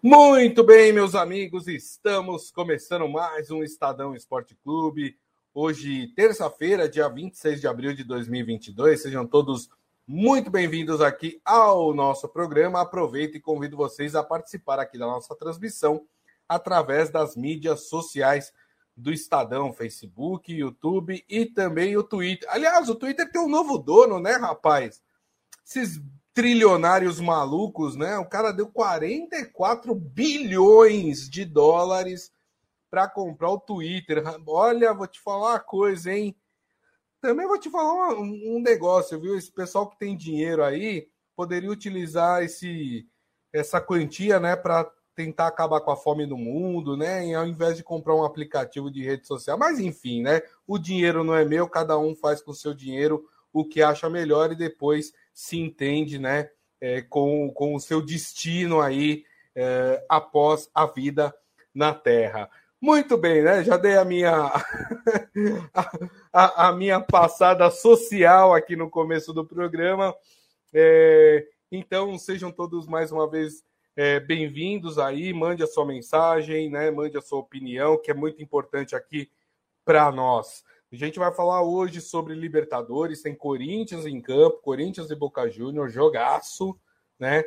Muito bem, meus amigos, estamos começando mais um Estadão Esporte Clube. Hoje, terça-feira, dia 26 de abril de 2022. Sejam todos muito bem-vindos aqui ao nosso programa. Aproveito e convido vocês a participar aqui da nossa transmissão através das mídias sociais do Estadão, Facebook, YouTube e também o Twitter. Aliás, o Twitter tem um novo dono, né, rapaz? Esses trilionários malucos, né? O cara deu 44 bilhões de dólares para comprar o Twitter. Olha, vou te falar uma coisa, hein? Também vou te falar um, um negócio, viu? Esse pessoal que tem dinheiro aí poderia utilizar esse essa quantia, né, para tentar acabar com a fome no mundo, né? E ao invés de comprar um aplicativo de rede social. Mas enfim, né? O dinheiro não é meu, cada um faz com o seu dinheiro o que acha melhor e depois se entende né, é, com, com o seu destino aí é, após a vida na Terra. Muito bem, né? Já dei a minha a, a, minha passada social aqui no começo do programa. É, então, sejam todos mais uma vez é, bem-vindos aí. Mande a sua mensagem, né? Mande a sua opinião, que é muito importante aqui para nós. A gente vai falar hoje sobre Libertadores, tem Corinthians em campo, Corinthians e Boca Júnior, jogaço, né?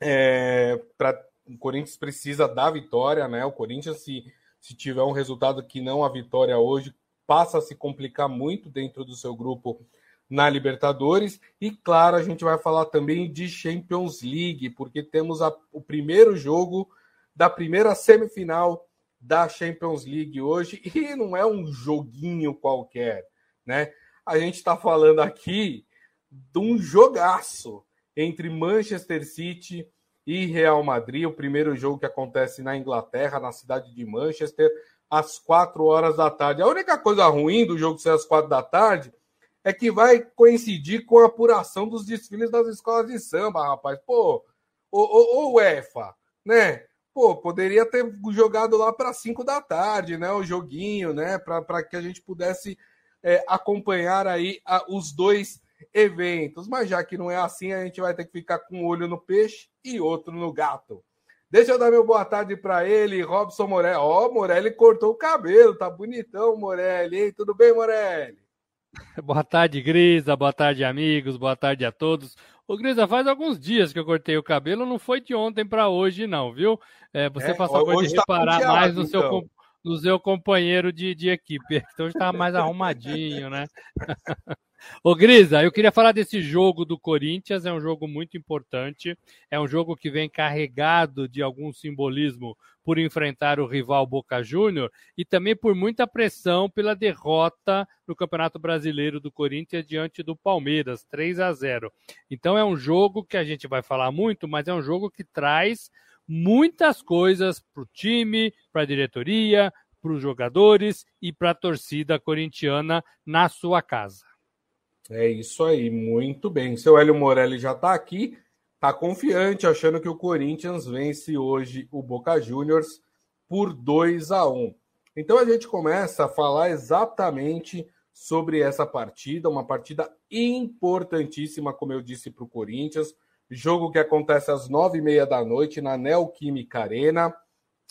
É, pra, o Corinthians precisa da vitória, né? O Corinthians, se, se tiver um resultado que não a vitória hoje, passa a se complicar muito dentro do seu grupo na Libertadores. E claro, a gente vai falar também de Champions League, porque temos a, o primeiro jogo da primeira semifinal da Champions League hoje e não é um joguinho qualquer, né? A gente está falando aqui de um jogaço entre Manchester City e Real Madrid, o primeiro jogo que acontece na Inglaterra, na cidade de Manchester, às quatro horas da tarde. A única coisa ruim do jogo ser às quatro da tarde é que vai coincidir com a apuração dos desfiles das escolas de samba, rapaz. Pô, o, o UEFA, né? Pô, poderia ter jogado lá para 5 da tarde, né? O joguinho, né? Para que a gente pudesse é, acompanhar aí a, os dois eventos. Mas já que não é assim, a gente vai ter que ficar com um olho no peixe e outro no gato. Deixa eu dar meu boa tarde para ele, Robson Morelli. Ó, oh, Morelli cortou o cabelo, tá bonitão, Morelli. Hein? Tudo bem, Morelli? Boa tarde, Grisa. Boa tarde, amigos. Boa tarde a todos. Ô, Grisa, faz alguns dias que eu cortei o cabelo, não foi de ontem para hoje, não, viu? É, você é, passou a de tá reparar tá mais no então. seu, no seu companheiro de, de equipe. Então estava mais arrumadinho, né? Ô Grisa, eu queria falar desse jogo do Corinthians, é um jogo muito importante, é um jogo que vem carregado de algum simbolismo por enfrentar o rival Boca Júnior e também por muita pressão pela derrota no Campeonato Brasileiro do Corinthians diante do Palmeiras, 3 a 0. Então é um jogo que a gente vai falar muito, mas é um jogo que traz muitas coisas para o time, para a diretoria, para os jogadores e para a torcida corintiana na sua casa. É isso aí, muito bem. Seu Hélio Morelli já está aqui, está confiante, achando que o Corinthians vence hoje o Boca Juniors por 2 a 1. Então a gente começa a falar exatamente sobre essa partida, uma partida importantíssima, como eu disse, para o Corinthians. Jogo que acontece às nove e meia da noite na Neoquímica Arena.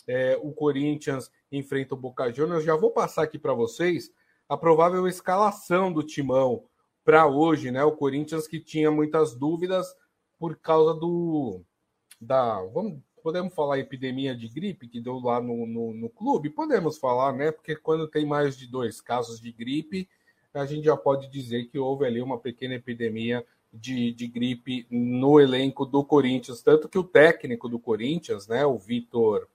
É, o Corinthians enfrenta o Boca Juniors. Já vou passar aqui para vocês a provável escalação do timão para hoje, né? O Corinthians que tinha muitas dúvidas por causa do da vamos podemos falar epidemia de gripe que deu lá no, no, no, clube? Podemos falar, né? Porque quando tem mais de dois casos de gripe, a gente já pode dizer que houve ali uma pequena epidemia de, de gripe no elenco do Corinthians. Tanto que o técnico do Corinthians, né, o Vitor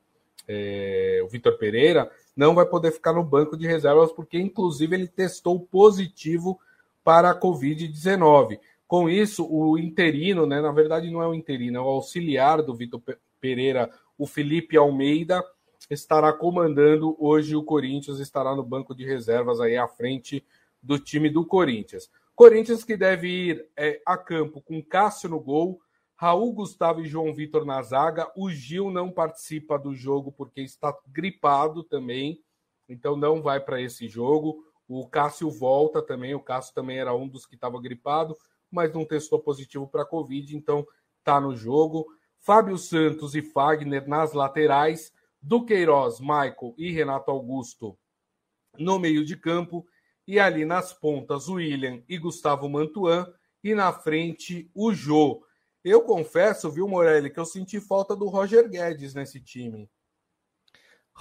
é, o Vitor Pereira, não vai poder ficar no banco de reservas, porque inclusive ele testou positivo para a Covid-19. Com isso, o interino, né, na verdade não é o interino, é o auxiliar do Vitor Pereira, o Felipe Almeida, estará comandando hoje o Corinthians, estará no banco de reservas aí à frente do time do Corinthians. Corinthians que deve ir é, a campo com Cássio no gol, Raul Gustavo e João Vitor na zaga. O Gil não participa do jogo porque está gripado também, então não vai para esse jogo. O Cássio volta também, o Cássio também era um dos que estava gripado, mas não testou positivo para Covid, então está no jogo. Fábio Santos e Fagner nas laterais, Duqueiroz, Michael e Renato Augusto no meio de campo, e ali nas pontas, William e Gustavo Mantuan, e na frente, o Jô. Eu confesso, viu, Morelli, que eu senti falta do Roger Guedes nesse time.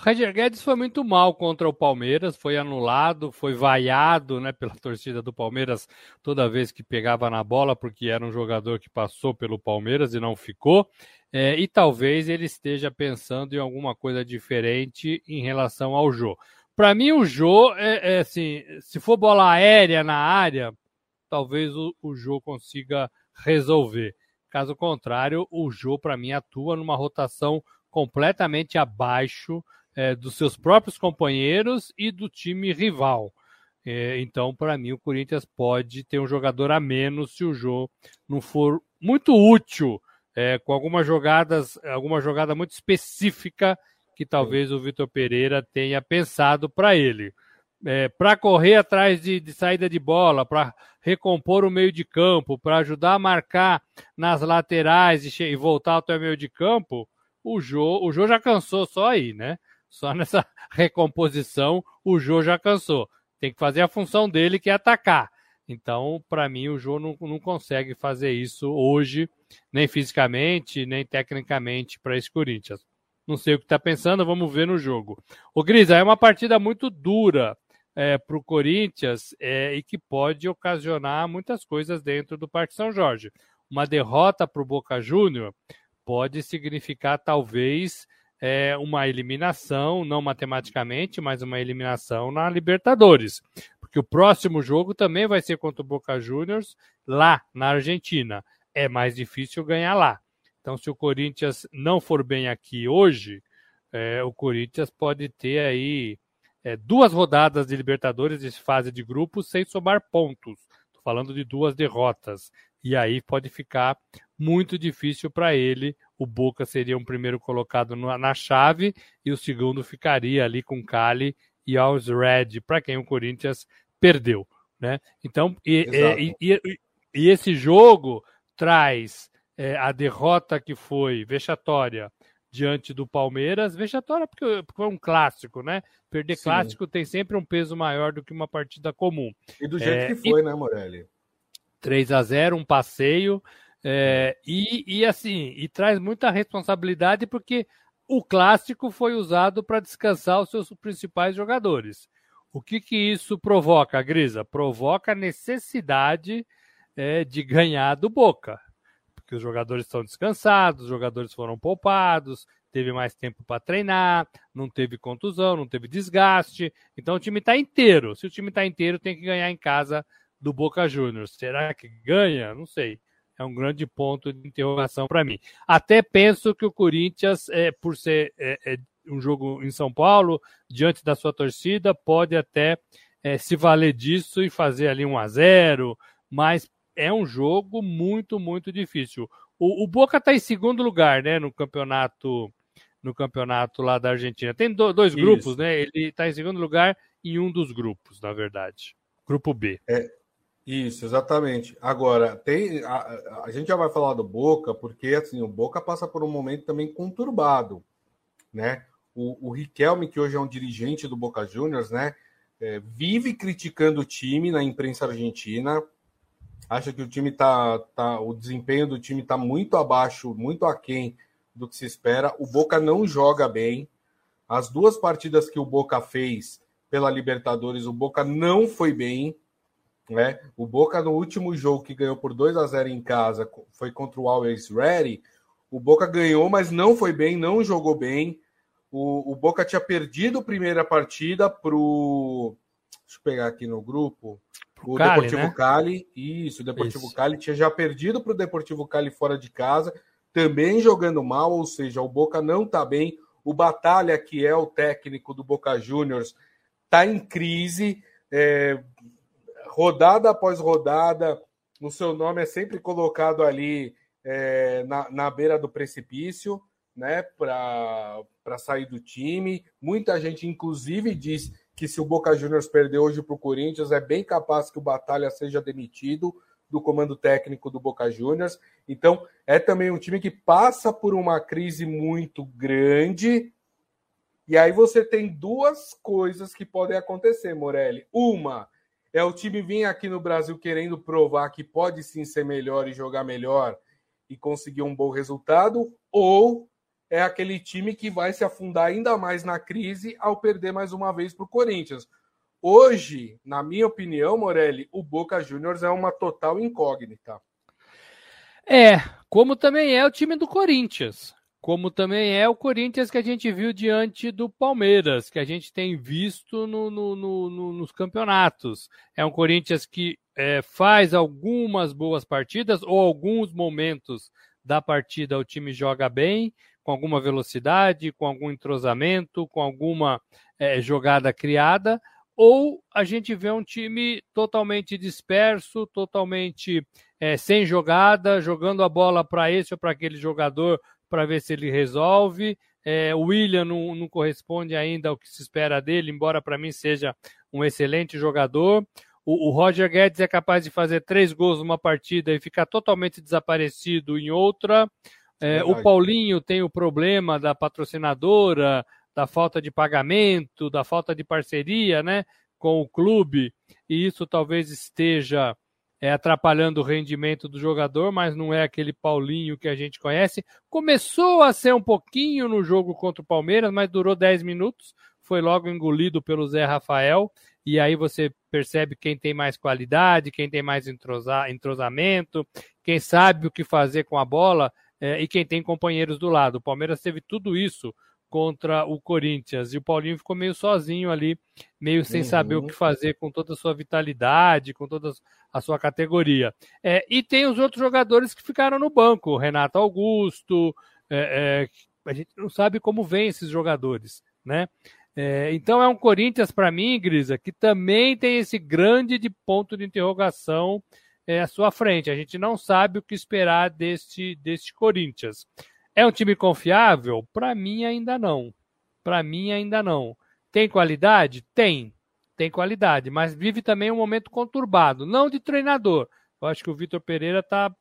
Roger Guedes foi muito mal contra o Palmeiras, foi anulado, foi vaiado né, pela torcida do Palmeiras toda vez que pegava na bola, porque era um jogador que passou pelo Palmeiras e não ficou. É, e talvez ele esteja pensando em alguma coisa diferente em relação ao Jô. Para mim, o Jô, é, é, assim, se for bola aérea na área, talvez o, o Jô consiga resolver. Caso contrário, o Jô, para mim, atua numa rotação completamente abaixo é, dos seus próprios companheiros e do time rival. É, então, para mim, o Corinthians pode ter um jogador a menos se o Jô não for muito útil, é, com algumas jogadas, alguma jogada muito específica que talvez o Vitor Pereira tenha pensado para ele. É, para correr atrás de, de, saída de bola, para recompor o meio de campo, para ajudar a marcar nas laterais e, e, voltar até o meio de campo, o Jô, o Jô já cansou só aí, né? Só nessa recomposição, o Jô já cansou. Tem que fazer a função dele, que é atacar. Então, para mim, o Jô não, não consegue fazer isso hoje, nem fisicamente, nem tecnicamente, para esse Corinthians. Não sei o que está pensando, vamos ver no jogo. O Grisa, é uma partida muito dura é, para o Corinthians é, e que pode ocasionar muitas coisas dentro do Parque São Jorge. Uma derrota para o Boca Júnior pode significar, talvez, é, uma eliminação, não matematicamente, mas uma eliminação na Libertadores. Porque o próximo jogo também vai ser contra o Boca Juniors lá na Argentina. É mais difícil ganhar lá. Então, se o Corinthians não for bem aqui hoje, é, o Corinthians pode ter aí é, duas rodadas de Libertadores de fase de grupos sem somar pontos. Falando de duas derrotas. E aí pode ficar muito difícil para ele. O Boca seria um primeiro colocado na chave e o segundo ficaria ali com Cali e aos Red, para quem o Corinthians perdeu. Né? Então, e, e, e, e esse jogo traz é, a derrota que foi vexatória diante do Palmeiras, vexatória porque, porque foi um clássico, né? Perder Sim. clássico tem sempre um peso maior do que uma partida comum. E do jeito é, que foi, né, Morelli? 3 a 0 um passeio. É, e, e assim, e traz muita responsabilidade porque o clássico foi usado para descansar os seus principais jogadores. O que, que isso provoca, Grisa? Provoca a necessidade é, de ganhar do Boca. Porque os jogadores estão descansados, os jogadores foram poupados, teve mais tempo para treinar, não teve contusão, não teve desgaste. Então o time está inteiro. Se o time está inteiro, tem que ganhar em casa do Boca Juniors. Será que ganha? Não sei. É um grande ponto de interrogação para mim. Até penso que o Corinthians, é, por ser é, é, um jogo em São Paulo, diante da sua torcida, pode até é, se valer disso e fazer ali um a 0 mas é um jogo muito, muito difícil. O, o Boca está em segundo lugar, né, no campeonato no campeonato lá da Argentina. Tem do, dois Isso. grupos, né? Ele está em segundo lugar em um dos grupos, na verdade. Grupo B. É, isso, exatamente. Agora, tem a, a, gente já vai falar do Boca, porque assim, o Boca passa por um momento também conturbado, né? O, o Riquelme, que hoje é um dirigente do Boca Juniors, né? É, vive criticando o time na imprensa argentina, acha que o time tá, tá o desempenho do time está muito abaixo, muito aquém do que se espera. O Boca não joga bem. As duas partidas que o Boca fez pela Libertadores, o Boca não foi bem. Né? O Boca, no último jogo que ganhou por 2 a 0 em casa, foi contra o Always Ready. O Boca ganhou, mas não foi bem, não jogou bem. O, o Boca tinha perdido a primeira partida pro. Deixa eu pegar aqui no grupo. O Cali, Deportivo né? Cali. Isso, o Deportivo isso. Cali tinha já perdido para o Deportivo Cali fora de casa, também jogando mal, ou seja, o Boca não está bem. O Batalha, que é o técnico do Boca Juniors, está em crise. É, rodada após rodada, o seu nome é sempre colocado ali é, na, na beira do precipício, né, para sair do time. Muita gente, inclusive, diz que se o Boca Juniors perder hoje para o Corinthians, é bem capaz que o Batalha seja demitido, do comando técnico do Boca Juniors. Então, é também um time que passa por uma crise muito grande. E aí você tem duas coisas que podem acontecer, Morelli. Uma é o time vir aqui no Brasil querendo provar que pode sim ser melhor e jogar melhor e conseguir um bom resultado, ou é aquele time que vai se afundar ainda mais na crise ao perder mais uma vez para o Corinthians. Hoje, na minha opinião, Morelli, o Boca Juniors é uma total incógnita. É, como também é o time do Corinthians. Como também é o Corinthians que a gente viu diante do Palmeiras, que a gente tem visto no, no, no, nos campeonatos. É um Corinthians que é, faz algumas boas partidas ou alguns momentos da partida o time joga bem, com alguma velocidade, com algum entrosamento, com alguma é, jogada criada, ou a gente vê um time totalmente disperso, totalmente é, sem jogada, jogando a bola para esse ou para aquele jogador para ver se ele resolve. É, o William não, não, corresponde ainda ao que se espera dele, embora para mim seja um excelente jogador. O, o, Roger Guedes é capaz de fazer três gols numa partida e ficar totalmente desaparecido em outra. É, o Paulinho tem o problema da patrocinadora, da falta de pagamento, da falta de parceria né, com o clube, e isso talvez esteja é, atrapalhando o rendimento do jogador, mas não é aquele Paulinho que a gente conhece. Começou a ser um pouquinho no jogo contra o Palmeiras, mas durou 10 minutos, foi logo engolido pelo Zé Rafael, e aí você percebe quem tem mais qualidade, quem tem mais entrosa, entrosamento, quem sabe o que fazer com a bola é, e quem tem companheiros do lado. O Palmeiras teve tudo isso contra o Corinthians. E o Paulinho ficou meio sozinho ali, meio sem uhum. saber o que fazer com toda a sua vitalidade, com toda a sua categoria. É, e tem os outros jogadores que ficaram no banco, Renato Augusto, é, é, a gente não sabe como vem esses jogadores, né? É, então é um Corinthians para mim, Grisa, que também tem esse grande de ponto de interrogação é, à sua frente. A gente não sabe o que esperar deste, deste Corinthians. É um time confiável? Para mim, ainda não. Para mim, ainda não. Tem qualidade? Tem. Tem qualidade, mas vive também um momento conturbado, não de treinador. Eu acho que o Vitor Pereira está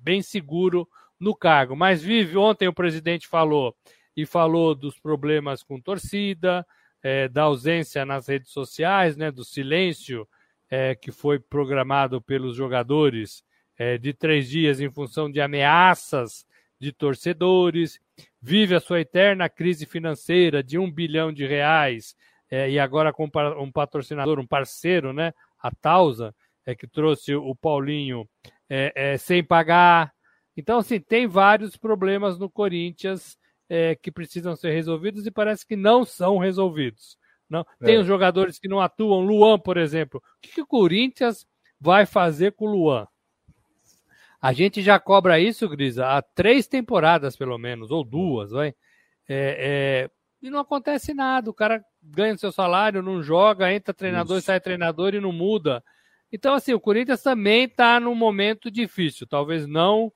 bem seguro no cargo, mas vive. Ontem o presidente falou e falou dos problemas com torcida, é, da ausência nas redes sociais, né, do silêncio é, que foi programado pelos jogadores é, de três dias em função de ameaças de torcedores, vive a sua eterna crise financeira de um bilhão de reais, é, e agora com um patrocinador, um parceiro, né, a Tausa, é, que trouxe o Paulinho é, é, sem pagar. Então, assim, tem vários problemas no Corinthians é, que precisam ser resolvidos e parece que não são resolvidos. Não. Tem é. os jogadores que não atuam, Luan, por exemplo. O que, que o Corinthians vai fazer com o Luan? A gente já cobra isso, Grisa, há três temporadas, pelo menos, ou duas, vai. É, é, e não acontece nada. O cara ganha o seu salário, não joga, entra treinador isso. e sai treinador e não muda. Então, assim, o Corinthians também está num momento difícil. Talvez não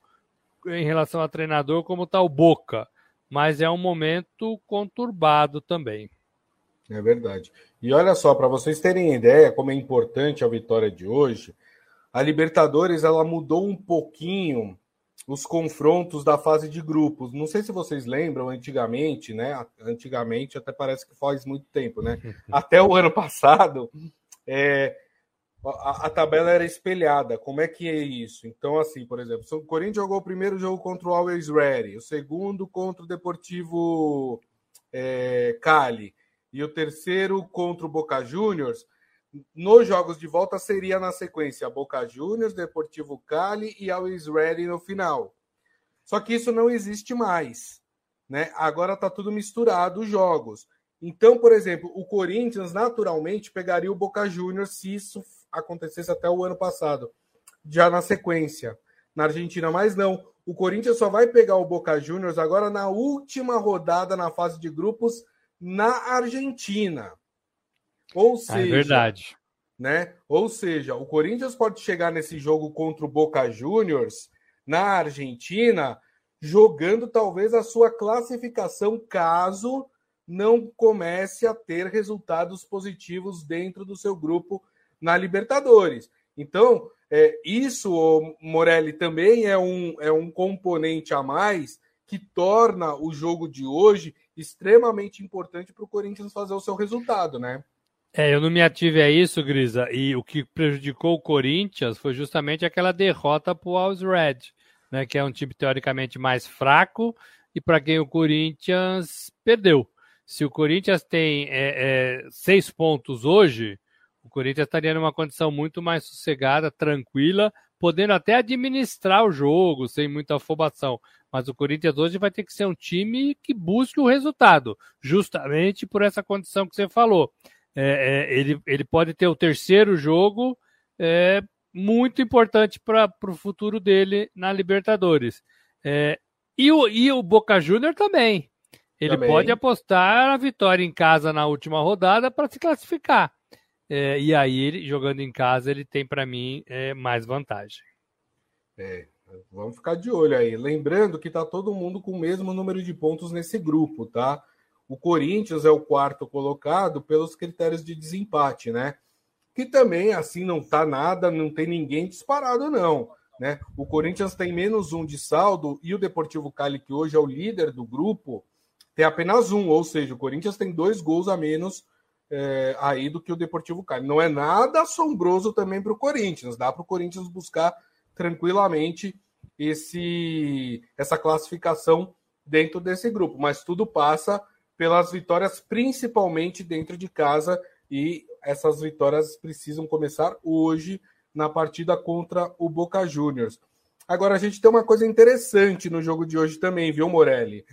em relação a treinador como está o Boca, mas é um momento conturbado também. É verdade. E olha só, para vocês terem ideia como é importante a vitória de hoje, a Libertadores ela mudou um pouquinho os confrontos da fase de grupos. Não sei se vocês lembram, antigamente, né? Antigamente, até parece que faz muito tempo, né? Até o ano passado, é, a, a, tabela era espelhada. Como é que é isso? Então, assim, por exemplo, o Corinthians jogou o primeiro jogo contra o Always Ready, o segundo contra o Deportivo é, Cali e o terceiro contra o Boca Juniors nos jogos de volta seria na sequência Boca Juniors, Deportivo Cali e Always Ready no final. Só que isso não existe mais, né? Agora tá tudo misturado os jogos. Então, por exemplo, o Corinthians naturalmente pegaria o Boca Juniors se isso acontecesse até o ano passado, já na sequência. Na Argentina, mas não. O Corinthians só vai pegar o Boca Juniors agora na última rodada na fase de grupos na Argentina. Ou seja, é verdade. Né? Ou seja, o Corinthians pode chegar nesse jogo contra o Boca Juniors na Argentina jogando talvez a sua classificação caso não comece a ter resultados positivos dentro do seu grupo na Libertadores. Então, é, isso, Morelli, também é um, é um componente a mais que torna o jogo de hoje extremamente importante para o Corinthians fazer o seu resultado, né? É, eu não me ative a isso, Grisa, e o que prejudicou o Corinthians foi justamente aquela derrota para o Alves Red, né, que é um time teoricamente mais fraco e para quem o Corinthians perdeu. Se o Corinthians tem é, é, seis pontos hoje, o Corinthians estaria numa condição muito mais sossegada, tranquila, podendo até administrar o jogo sem muita afobação. Mas o Corinthians hoje vai ter que ser um time que busque o resultado, justamente por essa condição que você falou. É, é, ele, ele pode ter o terceiro jogo é, muito importante para o futuro dele na Libertadores. É, e, o, e o Boca Júnior também. Ele também. pode apostar a vitória em casa na última rodada para se classificar. É, e aí, ele, jogando em casa, ele tem, para mim, é, mais vantagem. É, vamos ficar de olho aí. Lembrando que está todo mundo com o mesmo número de pontos nesse grupo, tá? O Corinthians é o quarto colocado pelos critérios de desempate, né? Que também, assim, não tá nada, não tem ninguém disparado, não. Né? O Corinthians tem menos um de saldo e o Deportivo Cali, que hoje é o líder do grupo, tem apenas um, ou seja, o Corinthians tem dois gols a menos é, aí do que o Deportivo Cali. Não é nada assombroso também para o Corinthians, dá para o Corinthians buscar tranquilamente esse essa classificação dentro desse grupo, mas tudo passa pelas vitórias, principalmente dentro de casa, e essas vitórias precisam começar hoje na partida contra o Boca Juniors. Agora, a gente tem uma coisa interessante no jogo de hoje também, viu, Morelli?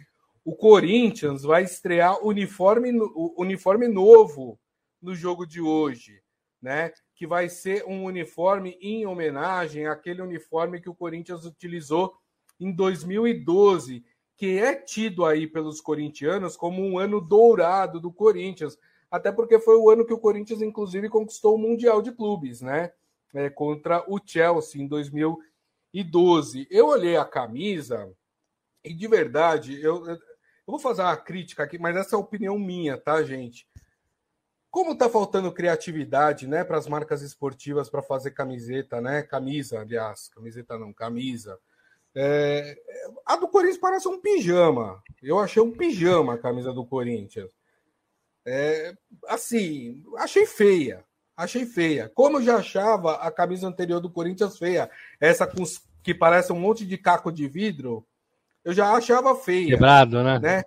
O Corinthians vai estrear uniforme, uniforme novo no jogo de hoje, né? Que vai ser um uniforme em homenagem àquele uniforme que o Corinthians utilizou em 2012, que é tido aí pelos corintianos como um ano dourado do Corinthians, até porque foi o ano que o Corinthians, inclusive, conquistou o Mundial de Clubes, né? É, contra o Chelsea em 2012. Eu olhei a camisa e, de verdade, eu, eu vou fazer uma crítica aqui, mas essa é a opinião minha, tá, gente? Como tá faltando criatividade, né, para as marcas esportivas para fazer camiseta, né? Camisa, aliás, camiseta não, camisa. É... a do Corinthians parece um pijama. Eu achei um pijama a camisa do Corinthians. É... assim, achei feia. Achei feia. Como eu já achava a camisa anterior do Corinthians feia, essa com que parece um monte de caco de vidro, eu já achava feia. Quebrado, né? né?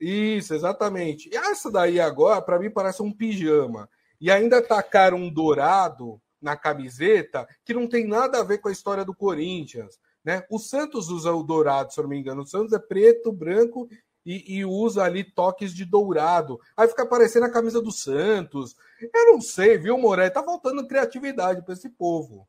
Isso, exatamente. E essa daí agora, para mim, parece um pijama. E ainda tacaram um dourado na camiseta que não tem nada a ver com a história do Corinthians. Né? O Santos usa o dourado, se eu não me engano. O Santos é preto, branco e, e usa ali toques de dourado. Aí fica parecendo a camisa do Santos. Eu não sei, viu, Moré? Tá faltando criatividade para esse povo.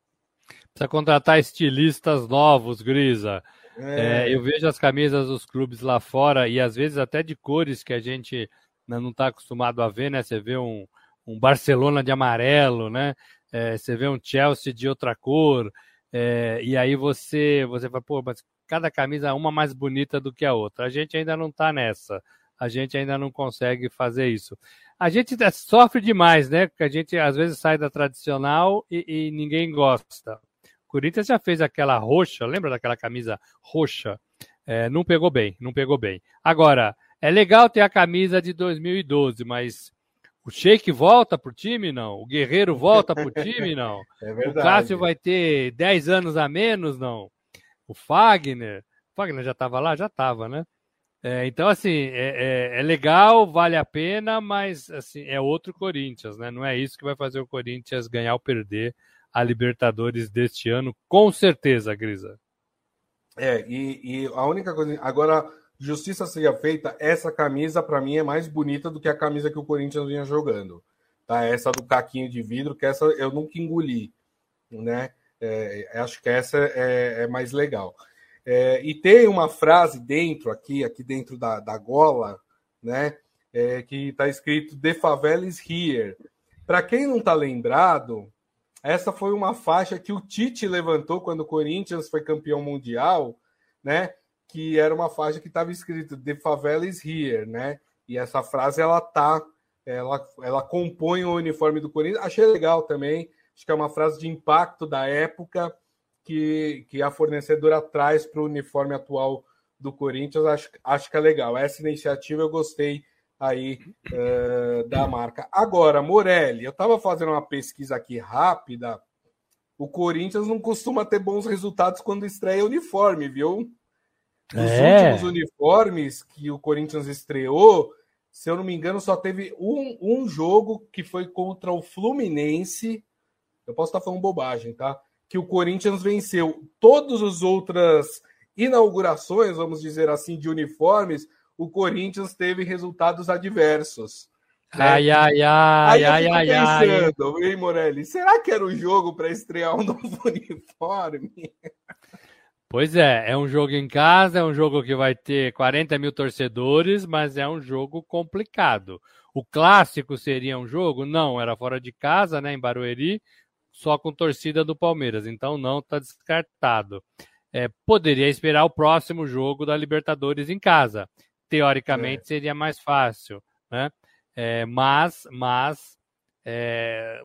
Precisa contratar estilistas novos, Grisa. É. É, eu vejo as camisas dos clubes lá fora e às vezes até de cores que a gente não está acostumado a ver, né? Você vê um, um Barcelona de amarelo, né? É, você vê um Chelsea de outra cor, é, e aí você você fala, pô, mas cada camisa é uma mais bonita do que a outra. A gente ainda não está nessa, a gente ainda não consegue fazer isso. A gente sofre demais, né? Porque a gente às vezes sai da tradicional e, e ninguém gosta. Corinthians já fez aquela roxa, lembra daquela camisa roxa? É, não pegou bem, não pegou bem. Agora, é legal ter a camisa de 2012, mas o Sheik volta pro time, não? O Guerreiro volta pro time, não? É verdade. O Cássio vai ter 10 anos a menos, não? O Fagner, o Fagner já estava lá? Já estava, né? É, então, assim, é, é, é, legal, vale a pena, mas assim, é outro Corinthians, né? Não é isso que vai fazer o Corinthians ganhar ou perder a Libertadores deste ano, com certeza, Grisa. É, e, e a única coisa. Agora, justiça seja feita, essa camisa, para mim, é mais bonita do que a camisa que o Corinthians vinha jogando. Tá? Essa do caquinho de vidro, que essa eu nunca engoli. Né? É, acho que essa é, é mais legal. É, e tem uma frase dentro, aqui, aqui dentro da, da gola, né? É, que está escrito The Favela is here. Para quem não está lembrado, essa foi uma faixa que o Tite levantou quando o Corinthians foi campeão mundial, né? Que era uma faixa que estava escrito The Favela is here, né? E essa frase ela tá, ela, ela compõe o uniforme do Corinthians. Achei legal também, Acho que é uma frase de impacto da época que, que a fornecedora traz para o uniforme atual do Corinthians. Acho, acho que é legal. Essa iniciativa eu gostei aí uh, da marca. Agora, Morelli, eu estava fazendo uma pesquisa aqui rápida. O Corinthians não costuma ter bons resultados quando estreia uniforme, viu? Os é. últimos uniformes que o Corinthians estreou, se eu não me engano, só teve um, um jogo que foi contra o Fluminense. Eu posso estar falando bobagem, tá? Que o Corinthians venceu. Todas as outras inaugurações, vamos dizer assim, de uniformes, o Corinthians teve resultados adversos. Né? Ai, ai, ai, ai, ai, pensando, ai. Hein, Morelli? Será que era o jogo para estrear um novo uniforme? Pois é, é um jogo em casa, é um jogo que vai ter 40 mil torcedores, mas é um jogo complicado. O clássico seria um jogo? Não, era fora de casa, né, em Barueri, só com torcida do Palmeiras, então não está descartado. É, poderia esperar o próximo jogo da Libertadores em casa teoricamente é. seria mais fácil, né? É, mas, mas é,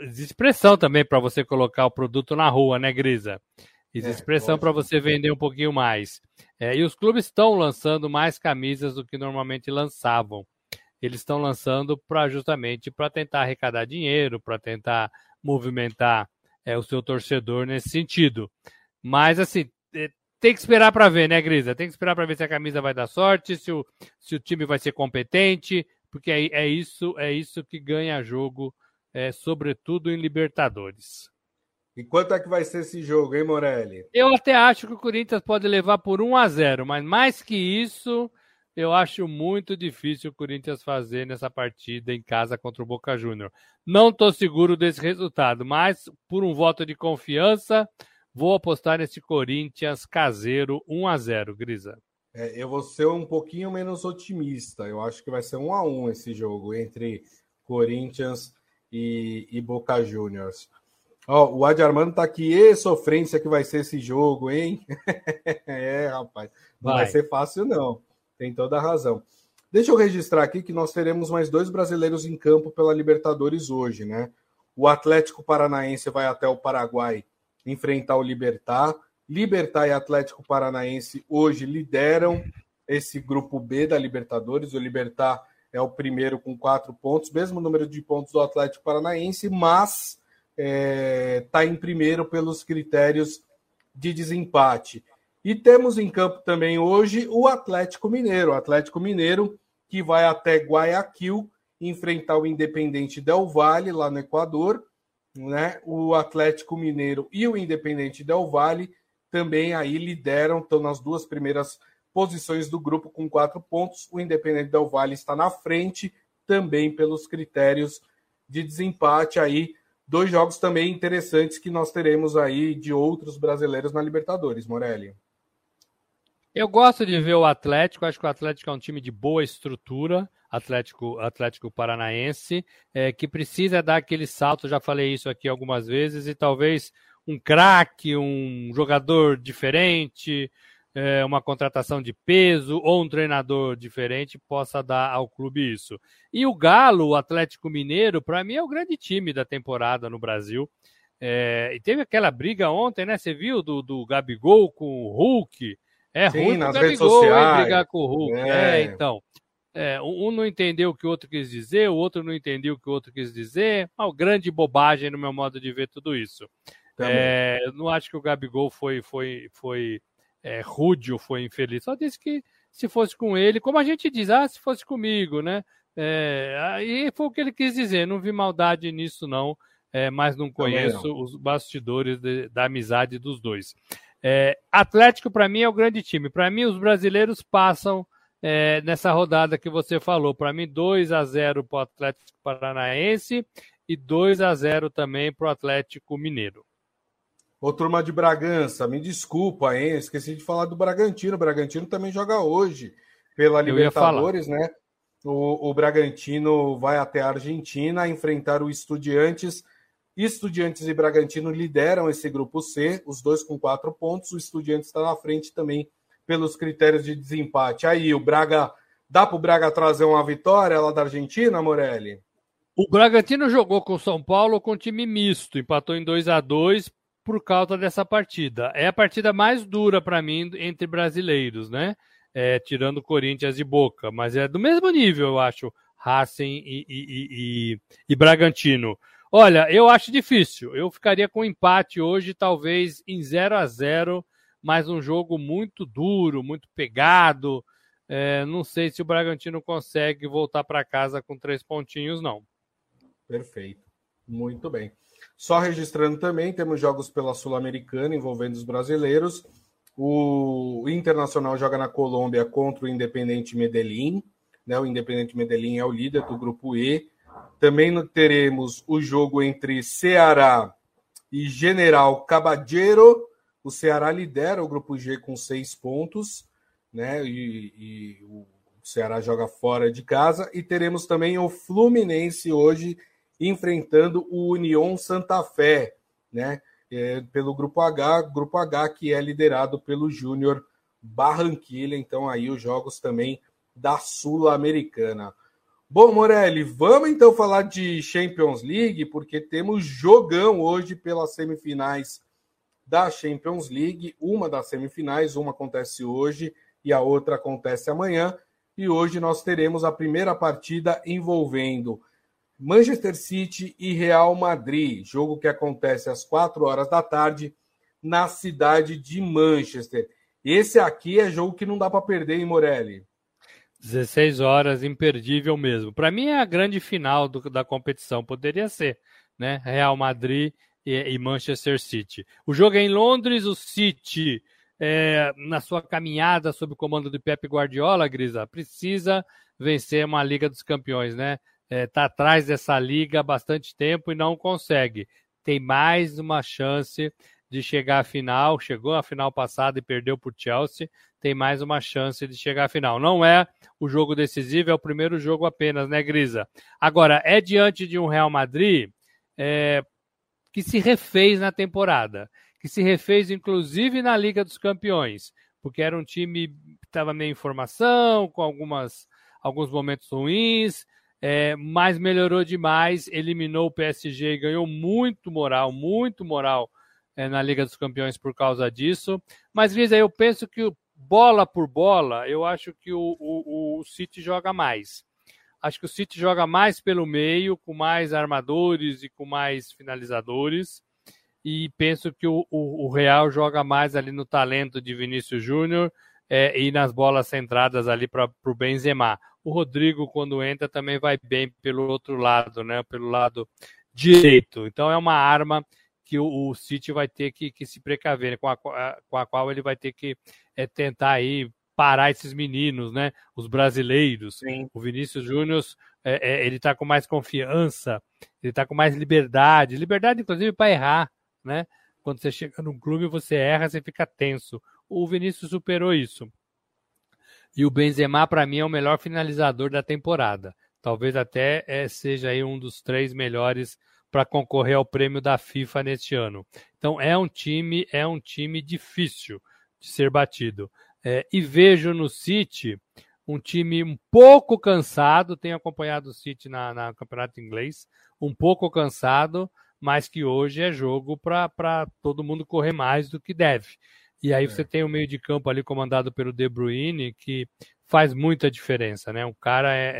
existe pressão também para você colocar o produto na rua, né, Grisa? Existe é, pressão para você vender um pouquinho mais. É, e os clubes estão lançando mais camisas do que normalmente lançavam. Eles estão lançando para justamente para tentar arrecadar dinheiro, para tentar movimentar é, o seu torcedor nesse sentido. Mas assim, tem que esperar para ver, né, Grisa? Tem que esperar para ver se a camisa vai dar sorte, se o, se o time vai ser competente, porque é, é isso é isso que ganha jogo, é, sobretudo em Libertadores. E quanto é que vai ser esse jogo, hein, Morelli? Eu até acho que o Corinthians pode levar por 1 a 0, mas mais que isso, eu acho muito difícil o Corinthians fazer nessa partida em casa contra o Boca Júnior. Não estou seguro desse resultado, mas por um voto de confiança, Vou apostar nesse Corinthians caseiro 1 a 0 Grisa. É, eu vou ser um pouquinho menos otimista. Eu acho que vai ser 1 a 1 esse jogo entre Corinthians e, e Boca Juniors. Ó, o Adi Armando tá aqui, e sofrência que vai ser esse jogo, hein? é, rapaz, não vai. vai ser fácil, não. Tem toda a razão. Deixa eu registrar aqui que nós teremos mais dois brasileiros em campo pela Libertadores hoje, né? O Atlético Paranaense vai até o Paraguai enfrentar o Libertar. Libertar e Atlético Paranaense hoje lideram esse grupo B da Libertadores. O Libertar é o primeiro com quatro pontos, mesmo número de pontos do Atlético Paranaense, mas está é, tá em primeiro pelos critérios de desempate. E temos em campo também hoje o Atlético Mineiro. O Atlético Mineiro que vai até Guayaquil enfrentar o Independente Del Valle, lá no Equador né? O Atlético Mineiro e o Independente Del Valle também aí lideram, estão nas duas primeiras posições do grupo com quatro pontos. O Independente Del Valle está na frente também pelos critérios de desempate aí. Dois jogos também interessantes que nós teremos aí de outros brasileiros na Libertadores, Morelli. Eu gosto de ver o Atlético, acho que o Atlético é um time de boa estrutura, Atlético, Atlético Paranaense, é, que precisa dar aquele salto, já falei isso aqui algumas vezes, e talvez um craque, um jogador diferente, é, uma contratação de peso ou um treinador diferente possa dar ao clube isso. E o Galo, o Atlético Mineiro, para mim é o grande time da temporada no Brasil. É, e teve aquela briga ontem, né? Você viu do, do Gabigol com o Hulk? É Sim, ruim nas Gabigol, redes sociais. brigar com o Hulk. É, é então. É, um não entendeu o que o outro quis dizer, o outro não entendeu o que o outro quis dizer. Uma grande bobagem no meu modo de ver tudo isso. É, não acho que o Gabigol foi, foi, foi é, rude ou foi infeliz. Só disse que se fosse com ele, como a gente diz, ah, se fosse comigo, né? É, aí foi o que ele quis dizer. Não vi maldade nisso, não. É, mas não conheço não. os bastidores de, da amizade dos dois. É, Atlético, para mim, é o grande time. Para mim, os brasileiros passam é, nessa rodada que você falou. Para mim, 2 a 0 para o Atlético Paranaense e 2 a 0 também para o Atlético Mineiro. Ô, turma de Bragança, me desculpa, hein? Esqueci de falar do Bragantino. O Bragantino também joga hoje pela Libertadores, né? O, o Bragantino vai até a Argentina enfrentar o Estudiantes. Estudiantes e Bragantino lideram esse grupo C, os dois com quatro pontos. O Estudiantes está na frente também pelos critérios de desempate. Aí, o Braga. Dá para o Braga trazer uma vitória lá da Argentina, Morelli? O Bragantino jogou com o São Paulo com time misto, empatou em 2 a 2 por causa dessa partida. É a partida mais dura para mim entre brasileiros, né? É, tirando Corinthians e Boca, mas é do mesmo nível, eu acho, Racing e, e, e, e, Bragantino. Olha, eu acho difícil. Eu ficaria com empate hoje, talvez em 0 a 0 mas um jogo muito duro, muito pegado. É, não sei se o Bragantino consegue voltar para casa com três pontinhos, não. Perfeito. Muito bem. Só registrando também, temos jogos pela Sul-Americana envolvendo os brasileiros. O Internacional joga na Colômbia contra o Independente Medellín. Né? O Independente Medellín é o líder do grupo E. Também teremos o jogo entre Ceará e General Caballero. O Ceará lidera o grupo G com seis pontos, né? E, e o Ceará joga fora de casa. E teremos também o Fluminense hoje enfrentando o União Santa Fé, né? É, pelo grupo H, grupo H que é liderado pelo Júnior Barranquilha. Então aí os jogos também da Sul-Americana. Bom, Morelli, vamos então falar de Champions League, porque temos jogão hoje pelas semifinais da Champions League. Uma das semifinais, uma acontece hoje e a outra acontece amanhã. E hoje nós teremos a primeira partida envolvendo Manchester City e Real Madrid, jogo que acontece às 4 horas da tarde na cidade de Manchester. Esse aqui é jogo que não dá para perder, hein, Morelli? 16 horas, imperdível mesmo. Para mim é a grande final do, da competição, poderia ser, né? Real Madrid e, e, Manchester City. O jogo é em Londres, o City, é, na sua caminhada sob o comando de Pep Guardiola, Grisa, precisa vencer uma Liga dos Campeões, né? está é, tá atrás dessa liga há bastante tempo e não consegue. Tem mais uma chance de chegar à final. Chegou à final passada e perdeu para o Chelsea. Tem mais uma chance de chegar à final. Não é o jogo decisivo, é o primeiro jogo apenas, né, Grisa? Agora, é diante de um Real Madrid é, que se refez na temporada, que se refez inclusive na Liga dos Campeões, porque era um time que estava meio em formação, com algumas, alguns momentos ruins, é, mas melhorou demais, eliminou o PSG e ganhou muito moral, muito moral é, na Liga dos Campeões por causa disso. Mas, Grisa, eu penso que bola por bola, eu acho que o, o, o City joga mais. Acho que o City joga mais pelo meio, com mais armadores e com mais finalizadores. E penso que o, o, o Real joga mais ali no talento de Vinícius Júnior é, e nas bolas centradas ali para o Benzema. O Rodrigo, quando entra, também vai bem pelo outro lado, né? Pelo lado direito. Então é uma arma que o, o City vai ter que, que se precaver, né? com, a, com, a, qual ele vai ter que é, tentar aí parar esses meninos, né? Os brasileiros. Sim. O Vinícius Júnior, é, é, ele está com mais confiança, ele está com mais liberdade, liberdade inclusive para errar, né? Quando você chega num clube, você erra, você fica tenso. O Vinícius superou isso. E o Benzema, para mim, é o melhor finalizador da temporada. Talvez até é, seja aí um dos três melhores para concorrer ao prêmio da FIFA neste ano. Então é um time, é um time difícil de ser batido. É, e vejo no City um time um pouco cansado, tenho acompanhado o City na, na campeonato inglês, um pouco cansado, mas que hoje é jogo para todo mundo correr mais do que deve. E aí é. você tem o meio de campo ali comandado pelo De Bruyne, que faz muita diferença, né? O cara é,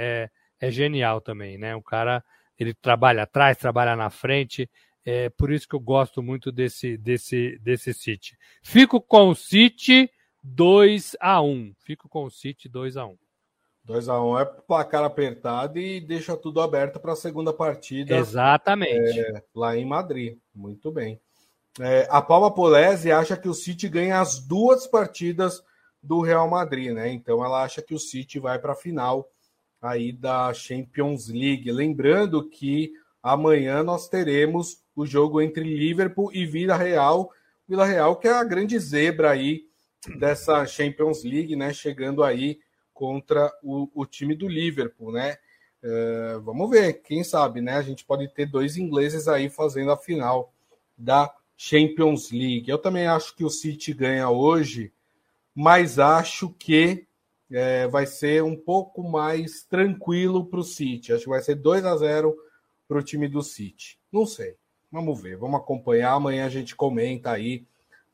é, é genial também, né? O cara, ele trabalha atrás, trabalha na frente, é por isso que eu gosto muito desse, desse, desse City. Fico com o City 2 a 1 Fico com o City 2 a 1 2 a 1 é placar apertado e deixa tudo aberto para a segunda partida. Exatamente. É, lá em Madrid. Muito bem. É, a Palma Polese acha que o City ganha as duas partidas do Real Madrid, né? Então ela acha que o City vai para a final aí da Champions League. Lembrando que amanhã nós teremos o jogo entre Liverpool e Vila Real. Vila Real que é a grande zebra aí dessa Champions League, né? Chegando aí contra o, o time do Liverpool, né? Uh, vamos ver, quem sabe, né? A gente pode ter dois ingleses aí fazendo a final da Champions League. Eu também acho que o City ganha hoje, mas acho que é, vai ser um pouco mais tranquilo para o City. Acho que vai ser 2 a 0 para o time do City? Não sei. Vamos ver, vamos acompanhar. Amanhã a gente comenta aí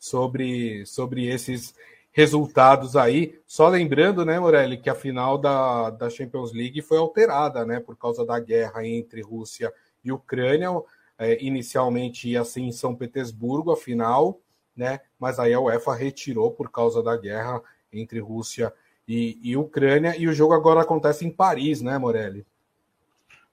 sobre, sobre esses resultados aí. Só lembrando, né, Morelli, que a final da, da Champions League foi alterada, né, por causa da guerra entre Rússia e Ucrânia. É, inicialmente ia ser em São Petersburgo a final, né, mas aí a UEFA retirou por causa da guerra entre Rússia e, e Ucrânia. E o jogo agora acontece em Paris, né, Morelli?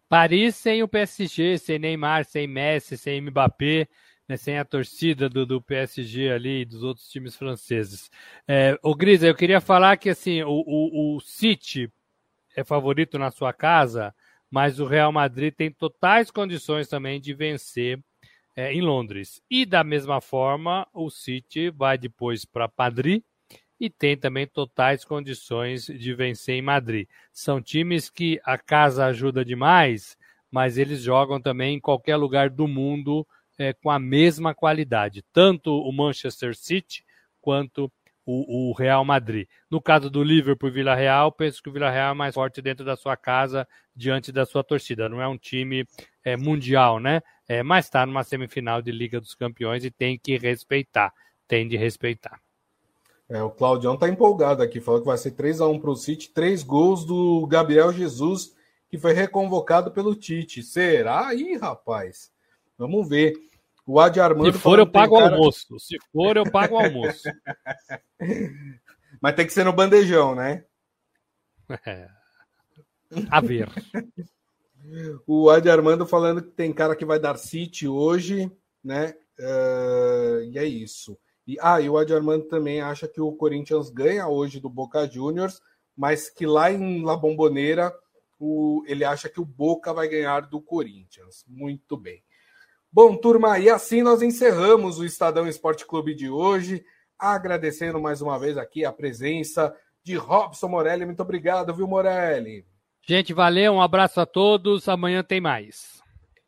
Paris sem o PSG, sem Neymar, sem Messi, sem Mbappé né, sem a torcida do, do PSG ali e dos outros times franceses. É, o Grisa, eu queria falar que assim, o, o, o City é favorito na sua casa, mas o Real Madrid tem totais condições também de vencer é, em Londres. E da mesma forma, o City vai depois para Madrid e tem também totais condições de vencer em Madrid. São times que a casa ajuda demais, mas eles jogam também em qualquer lugar do mundo é, com a mesma qualidade, tanto o Manchester City quanto o, o, Real Madrid. No caso do Liverpool e Vila Real, penso que o Vila Real é mais forte dentro da sua casa, diante da sua torcida. Não é um time é, mundial, né? É, mas está numa semifinal de Liga dos Campeões e tem que respeitar. Tem de respeitar. É, o Claudião está empolgado aqui, falou que vai ser 3 a 1 para o City, três gols do Gabriel Jesus, que foi reconvocado pelo Tite. Será? Ih, rapaz. Vamos ver. O Adi Armando. Se for, eu pago o cara... almoço. Se for, eu pago o almoço. Mas tem que ser no bandejão, né? É. A ver. o Adi Armando falando que tem cara que vai dar City hoje, né? Uh, e é isso. E, ah, e o Adi Armando também acha que o Corinthians ganha hoje do Boca Juniors, mas que lá em La Bombonera o, ele acha que o Boca vai ganhar do Corinthians. Muito bem. Bom, turma, e assim nós encerramos o Estadão Esporte Clube de hoje, agradecendo mais uma vez aqui a presença de Robson Morelli. Muito obrigado, viu, Morelli? Gente, valeu, um abraço a todos, amanhã tem mais.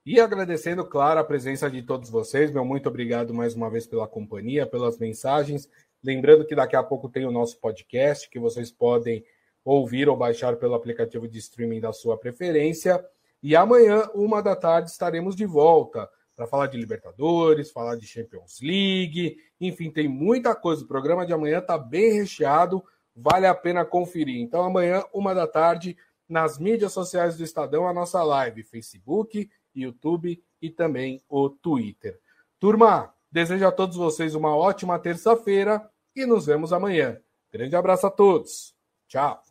E agradecendo, claro, a presença de todos vocês, meu muito obrigado mais uma vez pela companhia, pelas mensagens. Lembrando que daqui a pouco tem o nosso podcast, que vocês podem ouvir ou baixar pelo aplicativo de streaming da sua preferência. E amanhã, uma da tarde, estaremos de volta para falar de Libertadores, falar de Champions League, enfim, tem muita coisa. O programa de amanhã está bem recheado, vale a pena conferir. Então, amanhã, uma da tarde, nas mídias sociais do Estadão, a nossa live, Facebook, YouTube e também o Twitter. Turma, desejo a todos vocês uma ótima terça-feira e nos vemos amanhã. Grande abraço a todos. Tchau.